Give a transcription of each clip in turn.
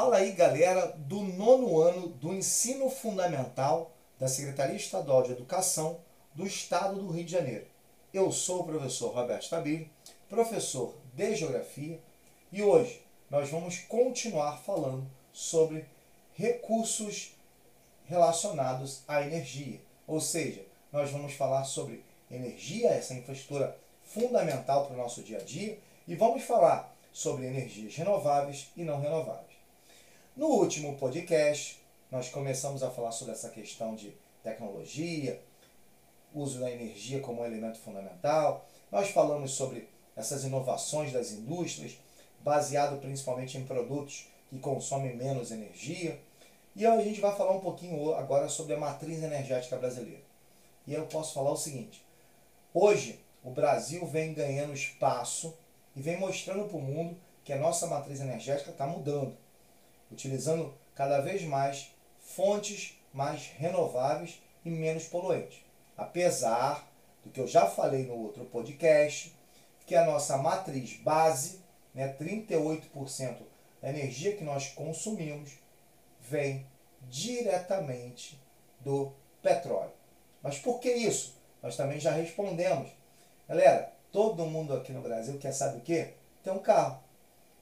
Fala aí, galera, do nono ano do ensino fundamental da Secretaria Estadual de Educação do Estado do Rio de Janeiro. Eu sou o professor Roberto Stabile, professor de Geografia, e hoje nós vamos continuar falando sobre recursos relacionados à energia. Ou seja, nós vamos falar sobre energia, essa infraestrutura fundamental para o nosso dia a dia, e vamos falar sobre energias renováveis e não renováveis. No último podcast, nós começamos a falar sobre essa questão de tecnologia, uso da energia como um elemento fundamental. Nós falamos sobre essas inovações das indústrias, baseado principalmente em produtos que consomem menos energia. E a gente vai falar um pouquinho agora sobre a matriz energética brasileira. E eu posso falar o seguinte: hoje o Brasil vem ganhando espaço e vem mostrando para o mundo que a nossa matriz energética está mudando utilizando cada vez mais fontes mais renováveis e menos poluentes. Apesar do que eu já falei no outro podcast, que a nossa matriz base, né, 38% da energia que nós consumimos, vem diretamente do petróleo. Mas por que isso? Nós também já respondemos. Galera, todo mundo aqui no Brasil quer saber o quê? Tem um carro.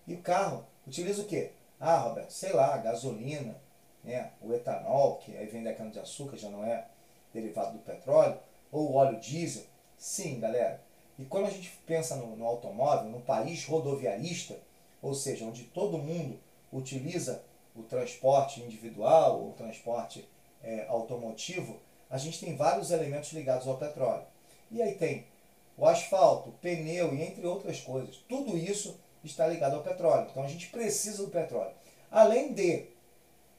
E o carro utiliza o quê? Ah, Roberto, sei lá, gasolina, né? o etanol, que aí vem da cana-de-açúcar, já não é derivado do petróleo, ou óleo diesel. Sim, galera. E quando a gente pensa no, no automóvel, no país rodoviarista, ou seja, onde todo mundo utiliza o transporte individual ou o transporte é, automotivo, a gente tem vários elementos ligados ao petróleo. E aí tem o asfalto, o pneu e entre outras coisas. Tudo isso está ligado ao petróleo. Então a gente precisa do petróleo. Além de,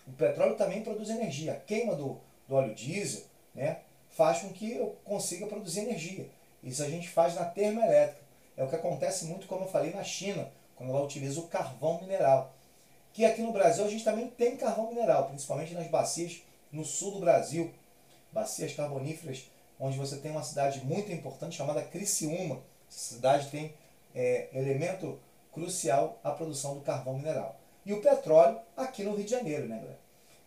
o petróleo também produz energia. A queima do, do óleo diesel né, faz com que eu consiga produzir energia. Isso a gente faz na termoelétrica. É o que acontece muito, como eu falei, na China, quando ela utiliza o carvão mineral. Que aqui no Brasil a gente também tem carvão mineral, principalmente nas bacias no sul do Brasil. Bacias carboníferas, onde você tem uma cidade muito importante chamada Criciúma. Essa cidade tem é, elemento crucial à produção do carvão mineral. E o petróleo aqui no Rio de Janeiro, né, galera?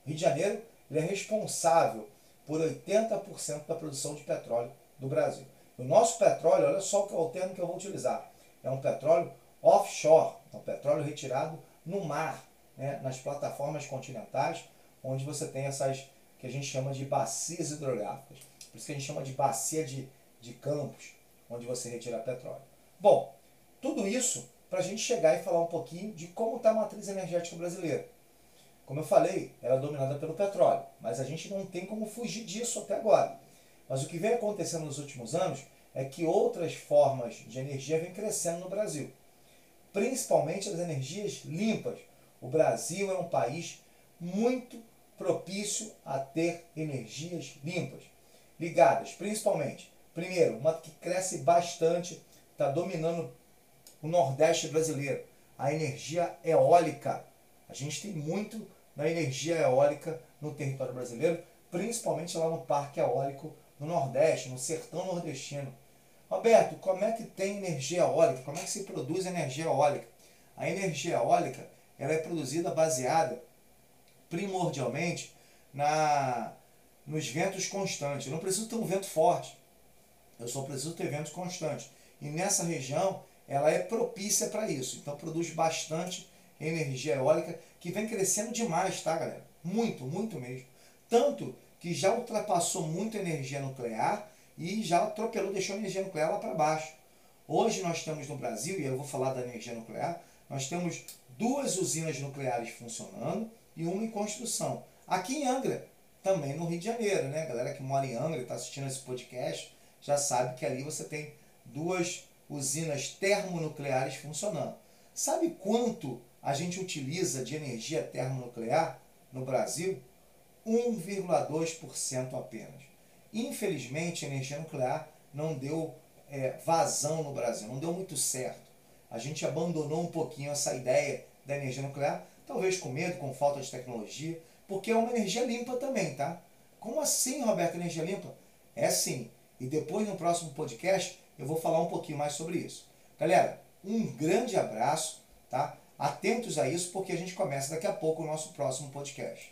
O Rio de Janeiro é responsável por 80% da produção de petróleo do Brasil. O nosso petróleo, olha só o termo que eu vou utilizar. É um petróleo offshore, é um petróleo retirado no mar, né, nas plataformas continentais, onde você tem essas que a gente chama de bacias hidrográficas. Por isso que a gente chama de bacia de, de campos, onde você retira petróleo. Bom, tudo isso para a gente chegar e falar um pouquinho de como está a matriz energética brasileira. Como eu falei, ela é dominada pelo petróleo, mas a gente não tem como fugir disso até agora. Mas o que vem acontecendo nos últimos anos é que outras formas de energia vêm crescendo no Brasil, principalmente as energias limpas. O Brasil é um país muito propício a ter energias limpas, ligadas principalmente, primeiro, uma que cresce bastante, está dominando o Nordeste brasileiro, a energia eólica. A gente tem muito da energia eólica no território brasileiro, principalmente lá no Parque Eólico no Nordeste, no sertão nordestino. Roberto, como é que tem energia eólica? Como é que se produz energia eólica? A energia eólica ela é produzida baseada primordialmente na, nos ventos constantes. Eu não preciso ter um vento forte, eu só preciso ter ventos constantes. E nessa região ela é propícia para isso. Então produz bastante energia eólica que vem crescendo demais, tá, galera? Muito, muito mesmo. Tanto que já ultrapassou muito a energia nuclear e já atropelou, deixou a energia nuclear lá para baixo. Hoje nós temos no Brasil, e eu vou falar da energia nuclear, nós temos duas usinas nucleares funcionando e uma em construção. Aqui em Angra, também no Rio de Janeiro, né? A galera que mora em Angra está assistindo esse podcast já sabe que ali você tem duas usinas termonucleares funcionando. Sabe quanto a gente utiliza de energia termonuclear no Brasil? 1,2% apenas. Infelizmente, a energia nuclear não deu é, vazão no Brasil, não deu muito certo. A gente abandonou um pouquinho essa ideia da energia nuclear, talvez com medo, com falta de tecnologia, porque é uma energia limpa também, tá? Como assim, Roberto, energia limpa? É sim. E depois, no próximo podcast, eu vou falar um pouquinho mais sobre isso. Galera, um grande abraço, tá? atentos a isso, porque a gente começa daqui a pouco o nosso próximo podcast.